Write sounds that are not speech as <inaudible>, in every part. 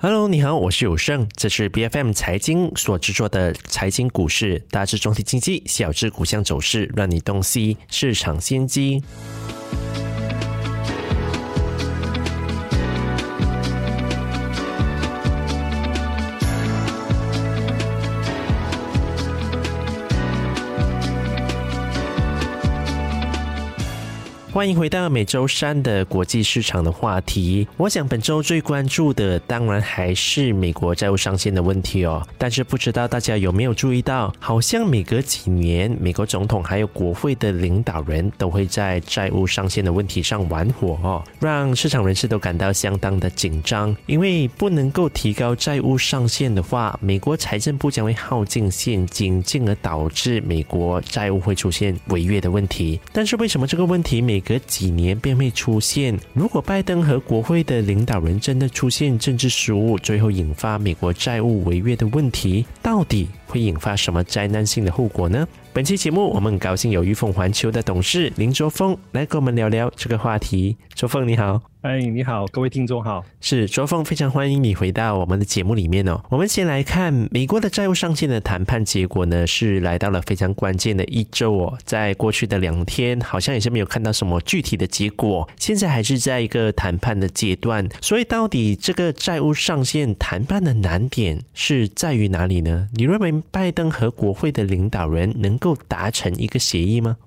Hello，你好，我是有胜，这是 B F M 财经所制作的财经股市，大致总体经济，小至股项走势，让你洞悉市场先机。欢迎回到每周三的国际市场的话题。我想本周最关注的当然还是美国债务上限的问题哦。但是不知道大家有没有注意到，好像每隔几年，美国总统还有国会的领导人都会在债务上限的问题上玩火哦，让市场人士都感到相当的紧张。因为不能够提高债务上限的话，美国财政部将会耗尽现金，进而导致美国债务会出现违约的问题。但是为什么这个问题每隔几年便会出现。如果拜登和国会的领导人真的出现政治失误，最后引发美国债务违约的问题，到底会引发什么灾难性的后果呢？本期节目，我们很高兴有玉凤环球的董事林卓峰来跟我们聊聊这个话题。卓峰，你好。哎，你好，各位听众好，是卓峰，非常欢迎你回到我们的节目里面哦。我们先来看美国的债务上限的谈判结果呢，是来到了非常关键的一周哦。在过去的两天，好像也是没有看到什么具体的结果，现在还是在一个谈判的阶段。所以，到底这个债务上限谈判的难点是在于哪里呢？你认为拜登和国会的领导人能够达成一个协议吗？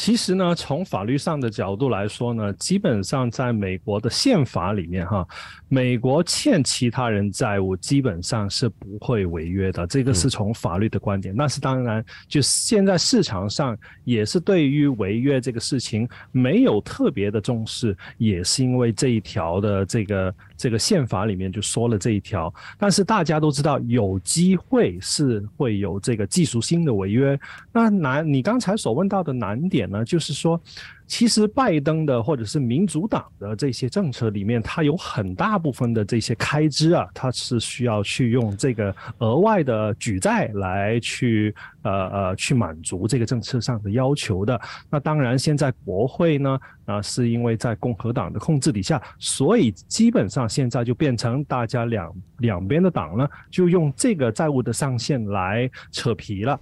其实呢，从法律上的角度来说呢，基本上在美国的宪法里面，哈，美国欠其他人债务基本上是不会违约的。这个是从法律的观点。那是当然，就现在市场上也是对于违约这个事情没有特别的重视，也是因为这一条的这个这个宪法里面就说了这一条。但是大家都知道，有机会是会有这个技术性的违约。那难，你刚才所问到的难点。那就是说。其实拜登的或者是民主党的这些政策里面，它有很大部分的这些开支啊，它是需要去用这个额外的举债来去呃呃去满足这个政策上的要求的。那当然，现在国会呢啊是因为在共和党的控制底下，所以基本上现在就变成大家两两边的党呢就用这个债务的上限来扯皮了。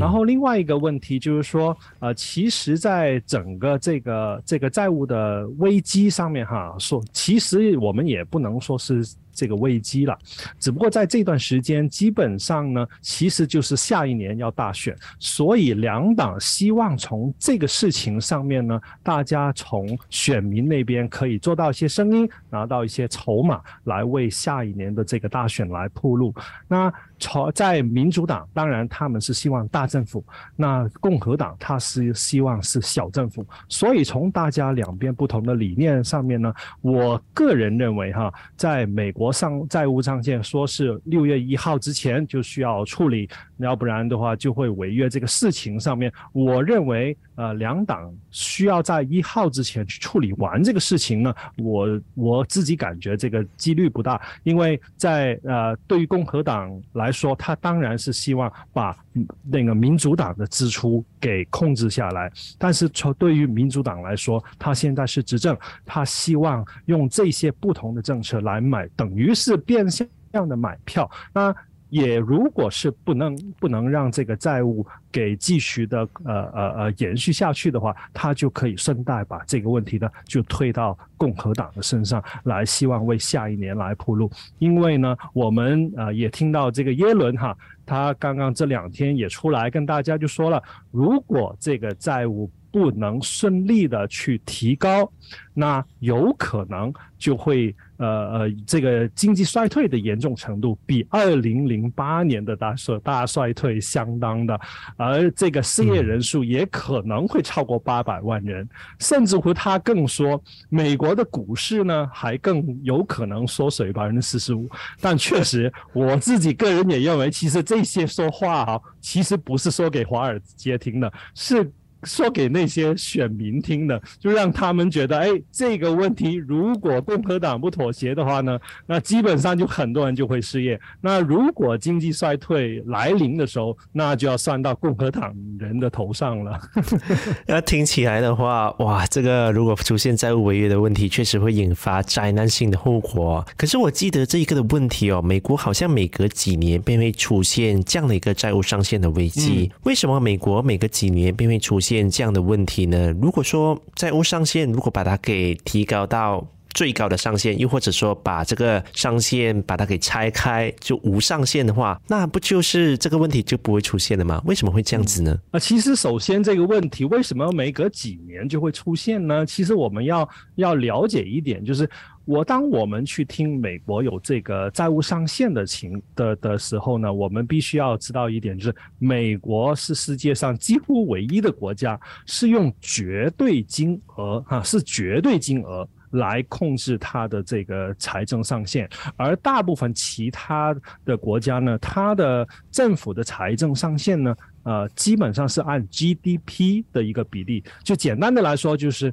然后另外一个问题就是说，呃，其实在整个这这个这个债务的危机上面哈，说其实我们也不能说是。这个危机了，只不过在这段时间，基本上呢，其实就是下一年要大选，所以两党希望从这个事情上面呢，大家从选民那边可以做到一些声音，拿到一些筹码，来为下一年的这个大选来铺路。那朝在民主党，当然他们是希望大政府；那共和党他是希望是小政府。所以从大家两边不同的理念上面呢，我个人认为哈，在美国。国上债务上限说是六月一号之前就需要处理，要不然的话就会违约。这个事情上面，我认为呃两党需要在一号之前去处理完这个事情呢。我我自己感觉这个几率不大，因为在呃对于共和党来说，他当然是希望把那个民主党的支出给控制下来，但是从对于民主党来说，他现在是执政，他希望用这些不同的政策来买等。于是变相的买票，那也如果是不能不能让这个债务给继续的呃呃呃延续下去的话，他就可以顺带把这个问题呢就推到共和党的身上来，希望为下一年来铺路。因为呢，我们呃也听到这个耶伦哈，他刚刚这两天也出来跟大家就说了，如果这个债务不能顺利的去提高，那有可能就会。呃呃，这个经济衰退的严重程度比二零零八年的大衰大衰退相当的，而这个失业人数也可能会超过八百万人，甚至乎他更说，美国的股市呢还更有可能缩水百分之四十五。但确实，我自己个人也认为，其实这些说话哈，其实不是说给华尔街听的，是。说给那些选民听的，就让他们觉得，哎，这个问题如果共和党不妥协的话呢，那基本上就很多人就会失业。那如果经济衰退来临的时候，那就要算到共和党人的头上了。<laughs> 那听起来的话，哇，这个如果出现债务违约的问题，确实会引发灾难性的后果。可是我记得这一个的问题哦，美国好像每隔几年便会出现这样的一个债务上限的危机。为什么美国每隔几年便会出现？这样的问题呢？如果说债务上限，如果把它给提高到最高的上限，又或者说把这个上限把它给拆开，就无上限的话，那不就是这个问题就不会出现了吗？为什么会这样子呢？啊，其实首先这个问题为什么每隔几年就会出现呢？其实我们要要了解一点，就是。我当我们去听美国有这个债务上限的情的的时候呢，我们必须要知道一点，就是美国是世界上几乎唯一的国家是用绝对金额哈，是绝对金额来控制它的这个财政上限，而大部分其他的国家呢，它的政府的财政上限呢，呃，基本上是按 GDP 的一个比例，就简单的来说就是。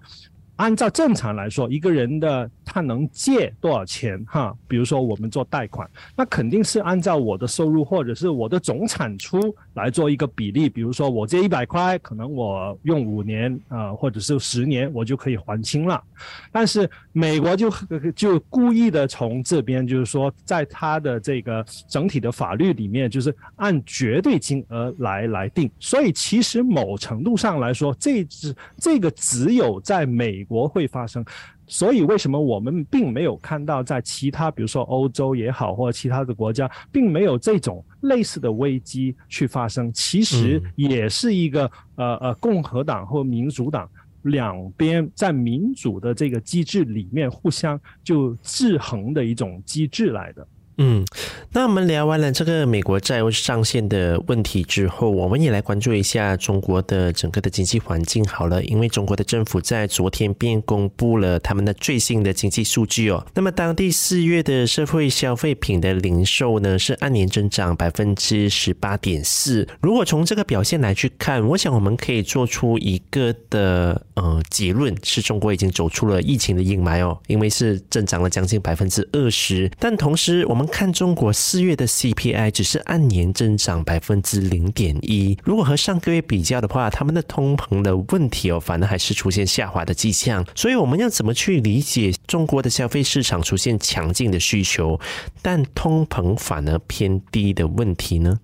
按照正常来说，一个人的他能借多少钱？哈，比如说我们做贷款，那肯定是按照我的收入或者是我的总产出来做一个比例。比如说我借一百块，可能我用五年啊，或者是十年，我就可以还清了。但是美国就 <laughs> 就故意的从这边，就是说，在他的这个整体的法律里面，就是按绝对金额来来定。所以其实某程度上来说，这只这个只有在美。国会发生，所以为什么我们并没有看到在其他，比如说欧洲也好，或者其他的国家，并没有这种类似的危机去发生？其实也是一个呃呃，共和党或民主党两边在民主的这个机制里面互相就制衡的一种机制来的。嗯，那我们聊完了这个美国债务上限的问题之后，我们也来关注一下中国的整个的经济环境好了。因为中国的政府在昨天便公布了他们的最新的经济数据哦。那么当地四月的社会消费品的零售呢，是按年增长百分之十八点四。如果从这个表现来去看，我想我们可以做出一个的呃结论，是中国已经走出了疫情的阴霾哦，因为是增长了将近百分之二十。但同时我们看中国四月的 CPI 只是按年增长百分之零点一，如果和上个月比较的话，他们的通膨的问题哦，反而还是出现下滑的迹象。所以我们要怎么去理解中国的消费市场出现强劲的需求，但通膨反而偏低的问题呢？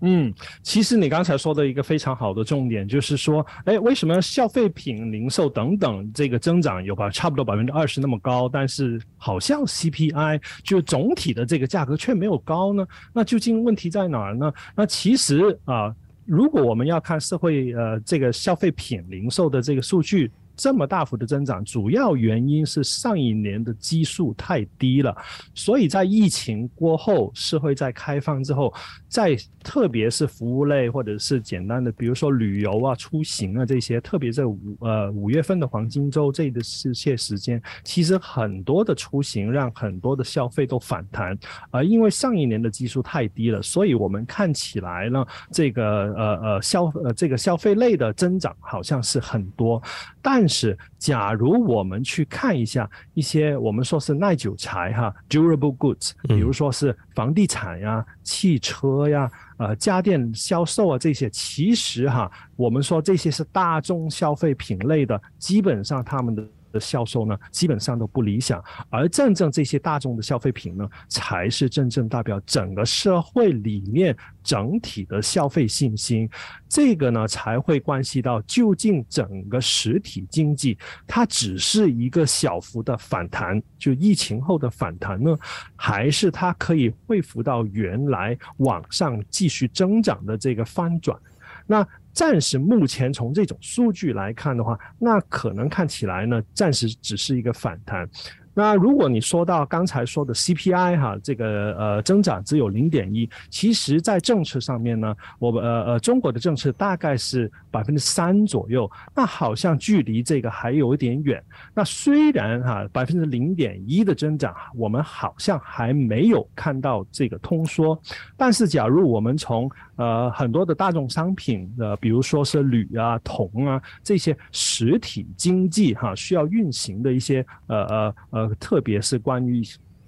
嗯，其实你刚才说的一个非常好的重点就是说，哎，为什么消费品零售等等这个增长有吧差不多百分之二十那么高，但是好像 CPI 就总体的这个价格却没有高呢？那究竟问题在哪儿呢？那其实啊，如果我们要看社会呃这个消费品零售的这个数据。这么大幅的增长，主要原因是上一年的基数太低了，所以在疫情过后，社会在开放之后，在特别是服务类或者是简单的，比如说旅游啊、出行啊这些，特别在五呃五月份的黄金周这的这些时间，其实很多的出行让很多的消费都反弹，而因为上一年的基数太低了，所以我们看起来呢，这个呃呃消呃这个消费类的增长好像是很多，但是，假如我们去看一下一些我们说是耐久材哈，durable goods，比如说是房地产呀、汽车呀、呃家电销售啊这些，其实哈，我们说这些是大众消费品类的，基本上他们的。的销售呢，基本上都不理想，而真正这些大众的消费品呢，才是真正代表整个社会里面整体的消费信心。这个呢，才会关系到究竟整个实体经济它只是一个小幅的反弹，就疫情后的反弹呢，还是它可以恢复到原来往上继续增长的这个翻转？那。暂时目前从这种数据来看的话，那可能看起来呢，暂时只是一个反弹。那如果你说到刚才说的 CPI 哈，这个呃增长只有零点一，其实在政策上面呢，我们呃呃中国的政策大概是百分之三左右，那好像距离这个还有一点远。那虽然哈百分之零点一的增长，我们好像还没有看到这个通缩，但是假如我们从呃很多的大众商品呃，比如说是铝啊、铜啊这些实体经济哈需要运行的一些呃呃呃，特别是关于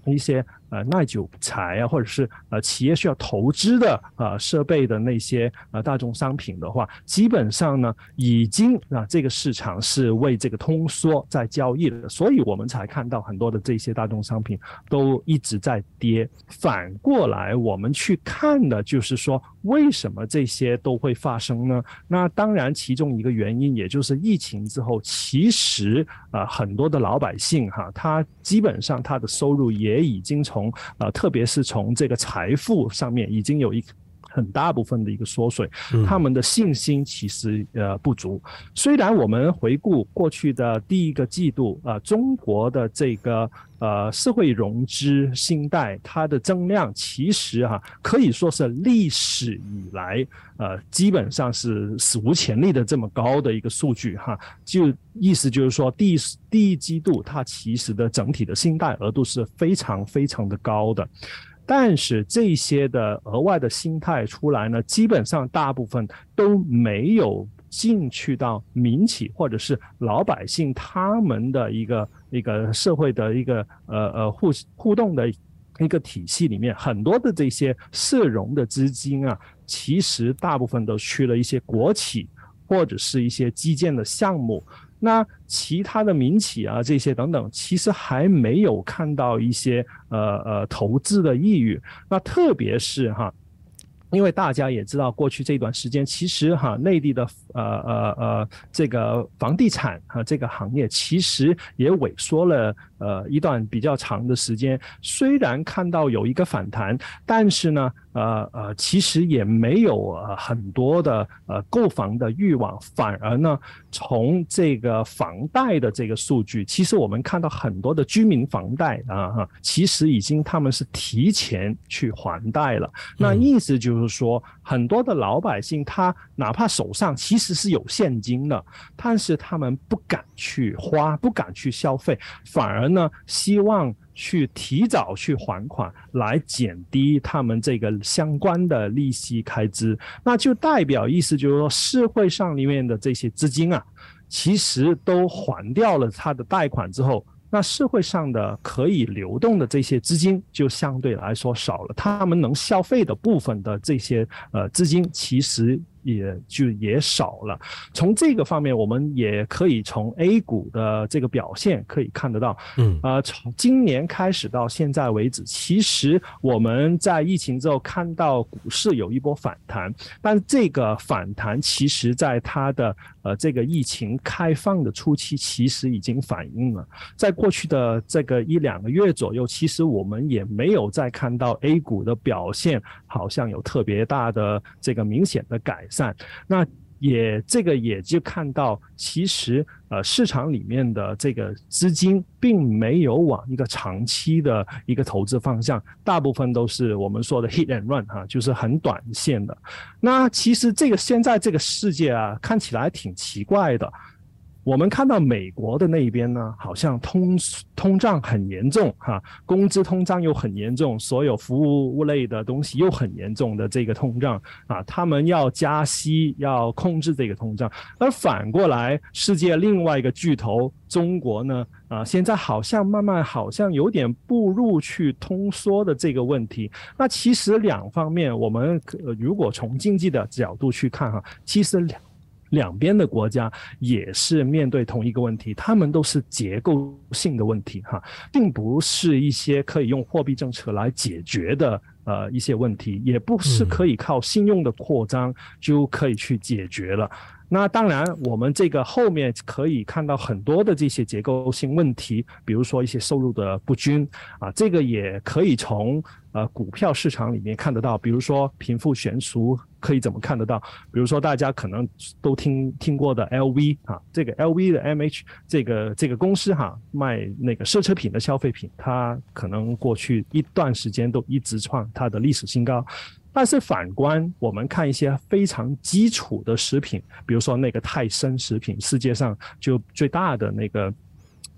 一些。呃，耐久材啊，或者是呃企业需要投资的呃设备的那些呃大众商品的话，基本上呢，已经啊这个市场是为这个通缩在交易的，所以我们才看到很多的这些大众商品都一直在跌。反过来，我们去看的就是说，为什么这些都会发生呢？那当然，其中一个原因也就是疫情之后，其实啊很多的老百姓哈，他基本上他的收入也已经从从呃，特别是从这个财富上面，已经有一很大部分的一个缩水，他们的信心其实呃不足。虽然我们回顾过去的第一个季度，呃，中国的这个呃社会融资信贷它的增量，其实哈可以说是历史以来呃基本上是史无前例的这么高的一个数据哈，就意思就是说第第一季度它其实的整体的信贷额度是非常非常的高的。但是这些的额外的心态出来呢，基本上大部分都没有进去到民企或者是老百姓他们的一个一个社会的一个呃呃互互动的一个体系里面，很多的这些社融的资金啊，其实大部分都去了一些国企或者是一些基建的项目。那其他的民企啊，这些等等，其实还没有看到一些呃呃投资的意欲。那特别是哈，因为大家也知道，过去这段时间，其实哈内地的呃呃呃这个房地产哈这个行业，其实也萎缩了。呃，一段比较长的时间，虽然看到有一个反弹，但是呢，呃呃，其实也没有呃很多的呃购房的欲望，反而呢，从这个房贷的这个数据，其实我们看到很多的居民房贷啊哈，其实已经他们是提前去还贷了。那意思就是说，很多的老百姓他哪怕手上其实是有现金的，但是他们不敢去花，不敢去消费，反而。呢，希望去提早去还款，来减低他们这个相关的利息开支，那就代表意思就是说，社会上里面的这些资金啊，其实都还掉了他的贷款之后，那社会上的可以流动的这些资金就相对来说少了，他们能消费的部分的这些呃资金，其实。也就也少了。从这个方面，我们也可以从 A 股的这个表现可以看得到。嗯，啊，从今年开始到现在为止，其实我们在疫情之后看到股市有一波反弹，但这个反弹其实在它的呃这个疫情开放的初期，其实已经反映了。在过去的这个一两个月左右，其实我们也没有再看到 A 股的表现好像有特别大的这个明显的改。散，那也这个也就看到，其实呃市场里面的这个资金并没有往一个长期的一个投资方向，大部分都是我们说的 hit and run 哈，就是很短线的。那其实这个现在这个世界啊，看起来挺奇怪的。我们看到美国的那一边呢，好像通通胀很严重哈，工资通胀又很严重，所有服务类的东西又很严重的这个通胀啊，他们要加息，要控制这个通胀。而反过来，世界另外一个巨头中国呢，啊，现在好像慢慢好像有点步入去通缩的这个问题。那其实两方面，我们如果从经济的角度去看哈，其实两。两边的国家也是面对同一个问题，他们都是结构性的问题，哈，并不是一些可以用货币政策来解决的呃一些问题，也不是可以靠信用的扩张就可以去解决了。那当然，我们这个后面可以看到很多的这些结构性问题，比如说一些收入的不均啊，这个也可以从呃股票市场里面看得到。比如说贫富悬殊可以怎么看得到？比如说大家可能都听听过的 LV 啊，这个 LV 的 MH 这个这个公司哈，卖那个奢侈品的消费品，它可能过去一段时间都一直创它的历史新高。但是反观我们看一些非常基础的食品，比如说那个泰森食品，世界上就最大的那个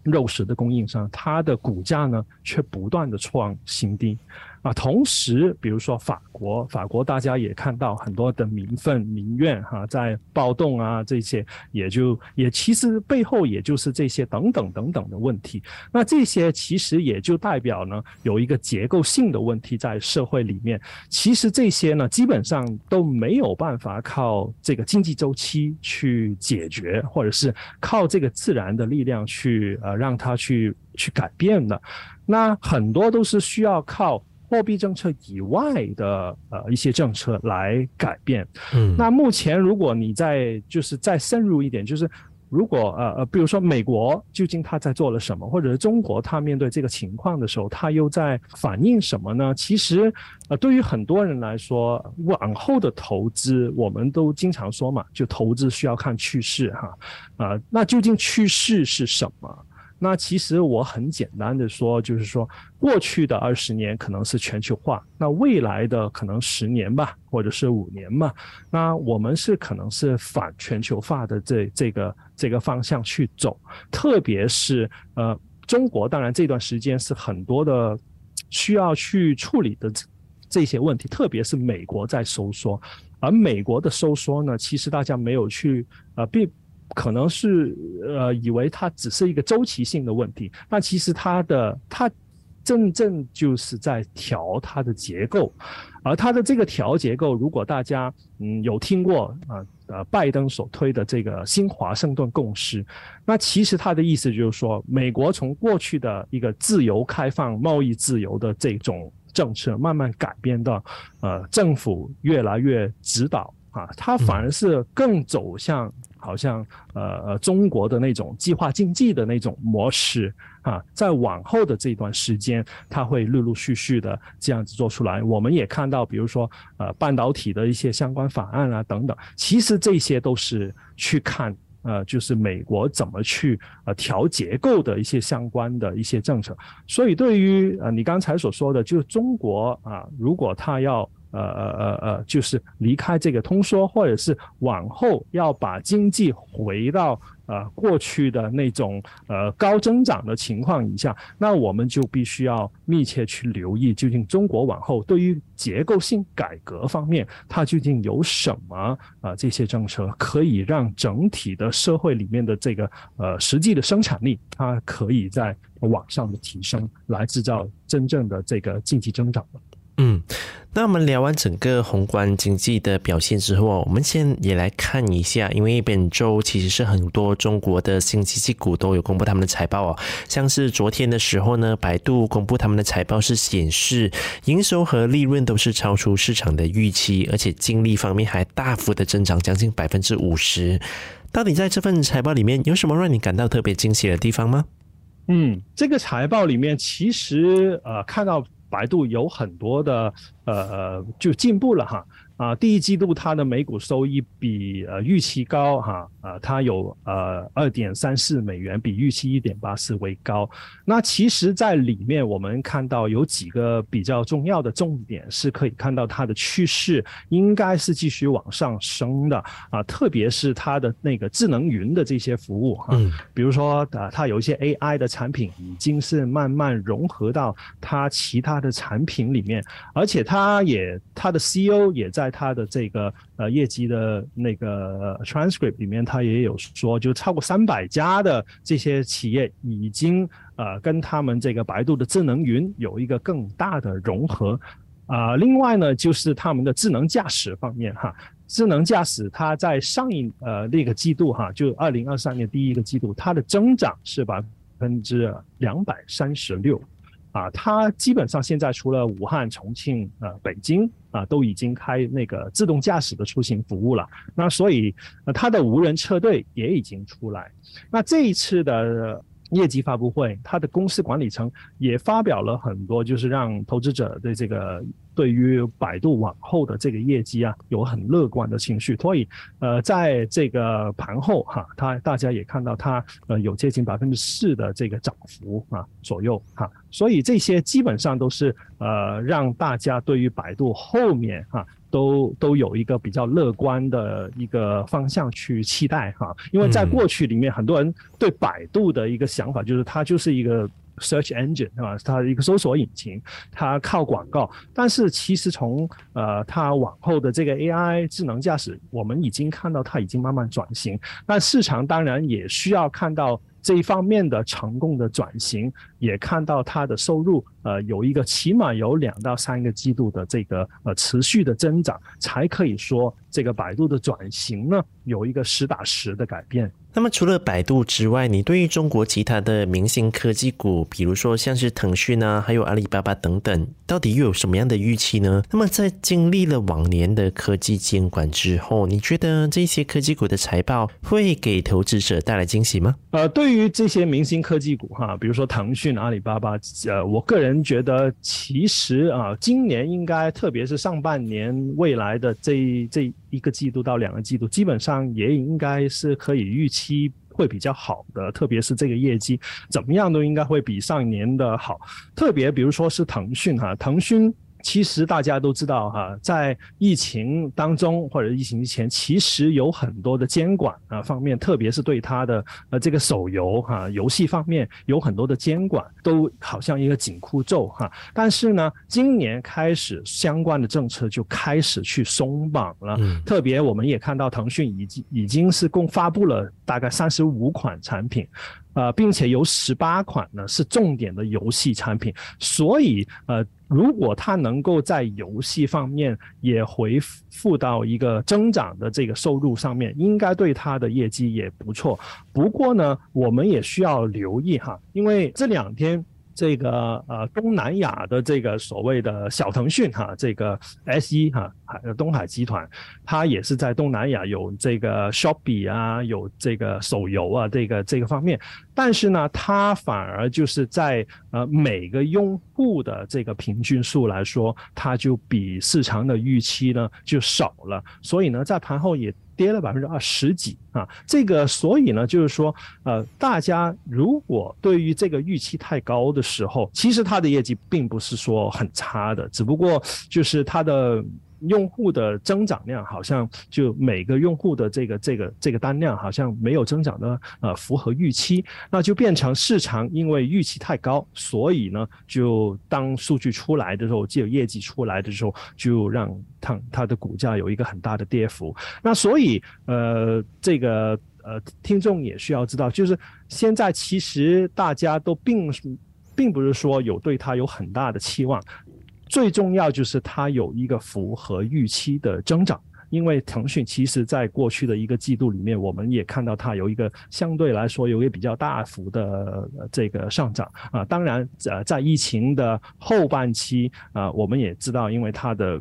肉食的供应商，它的股价呢却不断的创新低。啊，同时，比如说法国，法国大家也看到很多的民愤民怨哈，在暴动啊这些，也就也其实背后也就是这些等等等等的问题。那这些其实也就代表呢，有一个结构性的问题在社会里面。其实这些呢，基本上都没有办法靠这个经济周期去解决，或者是靠这个自然的力量去呃让它去去改变的。那很多都是需要靠。货币政策以外的呃一些政策来改变，嗯，那目前如果你再就是再深入一点，就是如果呃呃，比如说美国究竟他在做了什么，或者是中国他面对这个情况的时候，他又在反映什么呢？其实呃，对于很多人来说，往后的投资，我们都经常说嘛，就投资需要看趋势哈，啊，那究竟趋势是什么？那其实我很简单的说，就是说过去的二十年可能是全球化，那未来的可能十年吧，或者是五年嘛，那我们是可能是反全球化的这这个这个方向去走，特别是呃中国，当然这段时间是很多的需要去处理的这些问题，特别是美国在收缩，而美国的收缩呢，其实大家没有去呃并。可能是呃以为它只是一个周期性的问题，但其实它的它真正就是在调它的结构，而它的这个调结构，如果大家嗯有听过啊呃拜登所推的这个新华盛顿共识，那其实他的意思就是说，美国从过去的一个自由开放、贸易自由的这种政策，慢慢改变到呃政府越来越指导啊，它反而是更走向。好像呃中国的那种计划经济的那种模式啊，在往后的这段时间，它会陆陆续续的这样子做出来。我们也看到，比如说呃半导体的一些相关法案啊等等，其实这些都是去看呃就是美国怎么去呃调结构的一些相关的一些政策。所以对于呃你刚才所说的，就是中国啊，如果他要。呃呃呃呃，就是离开这个通缩，或者是往后要把经济回到呃过去的那种呃高增长的情况以下，那我们就必须要密切去留意，究竟中国往后对于结构性改革方面，它究竟有什么啊这些政策，可以让整体的社会里面的这个呃实际的生产力，它可以在往上的提升，来制造真正的这个经济增长的。嗯，那我们聊完整个宏观经济的表现之后，我们先也来看一下，因为本周其实是很多中国的新经济股都有公布他们的财报哦，像是昨天的时候呢，百度公布他们的财报是显示营收和利润都是超出市场的预期，而且净利方面还大幅的增长将近百分之五十。到底在这份财报里面有什么让你感到特别惊喜的地方吗？嗯，这个财报里面其实呃看到。百度有很多的呃就进步了哈。啊，第一季度它的每股收益比呃预期高哈，啊，它有呃二点三四美元，比预期一点八四为高。那其实，在里面我们看到有几个比较重要的重点，是可以看到它的趋势应该是继续往上升的啊，特别是它的那个智能云的这些服务哈，比如说呃，它有一些 AI 的产品已经是慢慢融合到它其他的产品里面，而且它也它的 CEO 也在。在他的这个呃业绩的那个 transcript 里面，他也有说，就超过三百家的这些企业已经呃跟他们这个百度的智能云有一个更大的融合啊。另外呢，就是他们的智能驾驶方面哈，智能驾驶它在上一呃那个季度哈，就二零二三年第一个季度，它的增长是百分之两百三十六。啊，它基本上现在除了武汉、重庆、呃北京啊，都已经开那个自动驾驶的出行服务了。那所以，呃，它的无人车队也已经出来。那这一次的。业绩发布会，他的公司管理层也发表了很多，就是让投资者对这个对于百度往后的这个业绩啊有很乐观的情绪。所以，呃，在这个盘后哈，它大家也看到它呃有接近百分之四的这个涨幅啊左右哈。所以这些基本上都是呃让大家对于百度后面哈。都都有一个比较乐观的一个方向去期待哈，因为在过去里面，很多人对百度的一个想法就是它就是一个 search engine 是吧？它一个搜索引擎，它靠广告。但是其实从呃它往后的这个 AI 智能驾驶，我们已经看到它已经慢慢转型。那市场当然也需要看到。这一方面的成功的转型，也看到它的收入，呃，有一个起码有两到三个季度的这个呃持续的增长，才可以说这个百度的转型呢有一个实打实的改变。那么除了百度之外，你对于中国其他的明星科技股，比如说像是腾讯啊，还有阿里巴巴等等，到底又有什么样的预期呢？那么在经历了往年的科技监管之后，你觉得这些科技股的财报会给投资者带来惊喜吗？呃，对于这些明星科技股哈，比如说腾讯、阿里巴巴，呃，我个人觉得其实啊，今年应该特别是上半年未来的这这一个季度到两个季度，基本上也应该是可以预期。期会比较好的，特别是这个业绩怎么样都应该会比上一年的好。特别比如说是腾讯哈，腾讯。其实大家都知道哈，在疫情当中或者疫情之前，其实有很多的监管啊方面，特别是对它的呃这个手游哈游戏方面有很多的监管，都好像一个紧箍咒哈。但是呢，今年开始相关的政策就开始去松绑了，特别我们也看到腾讯已经已经是共发布了大概三十五款产品。呃，并且有十八款呢是重点的游戏产品，所以呃，如果它能够在游戏方面也回复到一个增长的这个收入上面，应该对它的业绩也不错。不过呢，我们也需要留意哈，因为这两天。这个呃，东南亚的这个所谓的小腾讯哈，这个 S 一哈，海东海集团，它也是在东南亚有这个 Shopee 啊，有这个手游啊，这个这个方面，但是呢，它反而就是在呃每个用户的这个平均数来说，它就比市场的预期呢就少了，所以呢，在盘后也。跌了百分之二十几啊，这个所以呢，就是说，呃，大家如果对于这个预期太高的时候，其实它的业绩并不是说很差的，只不过就是它的。用户的增长量好像就每个用户的这个这个这个单量好像没有增长的呃符合预期，那就变成市场因为预期太高，所以呢就当数据出来的时候，就有业绩出来的时候，就让它它的股价有一个很大的跌幅。那所以呃这个呃听众也需要知道，就是现在其实大家都并并不是说有对它有很大的期望。最重要就是它有一个符合预期的增长，因为腾讯其实在过去的一个季度里面，我们也看到它有一个相对来说有一个比较大幅的这个上涨啊。当然，呃，在疫情的后半期啊，我们也知道，因为它的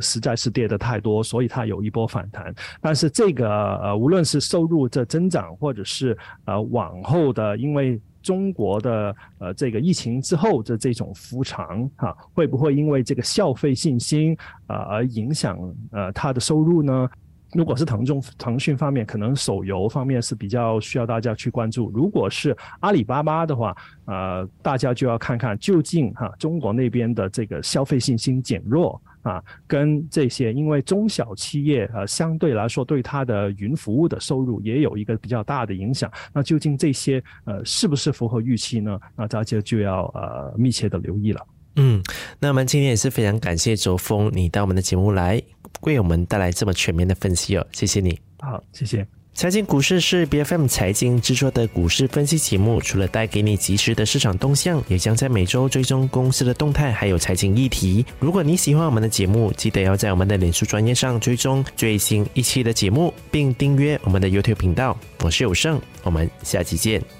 实在是跌的太多，所以它有一波反弹。但是这个呃，无论是收入的增长，或者是呃往后的，因为中国的呃这个疫情之后的这种复常哈，会不会因为这个消费信心啊而影响呃他的收入呢？如果是腾中腾讯方面，可能手游方面是比较需要大家去关注。如果是阿里巴巴的话，呃，大家就要看看究竟哈中国那边的这个消费信心减弱。啊，跟这些，因为中小企业呃相对来说对它的云服务的收入也有一个比较大的影响。那究竟这些呃是不是符合预期呢？那大家就要呃密切的留意了。嗯，那我们今天也是非常感谢周峰你到我们的节目来为我们带来这么全面的分析哦，谢谢你。好，谢谢。财经股市是 B F M 财经制作的股市分析节目，除了带给你及时的市场动向，也将在每周追踪公司的动态，还有财经议题。如果你喜欢我们的节目，记得要在我们的脸书专业上追踪最新一期的节目，并订阅我们的 YouTube 频道。我是有胜，我们下期见。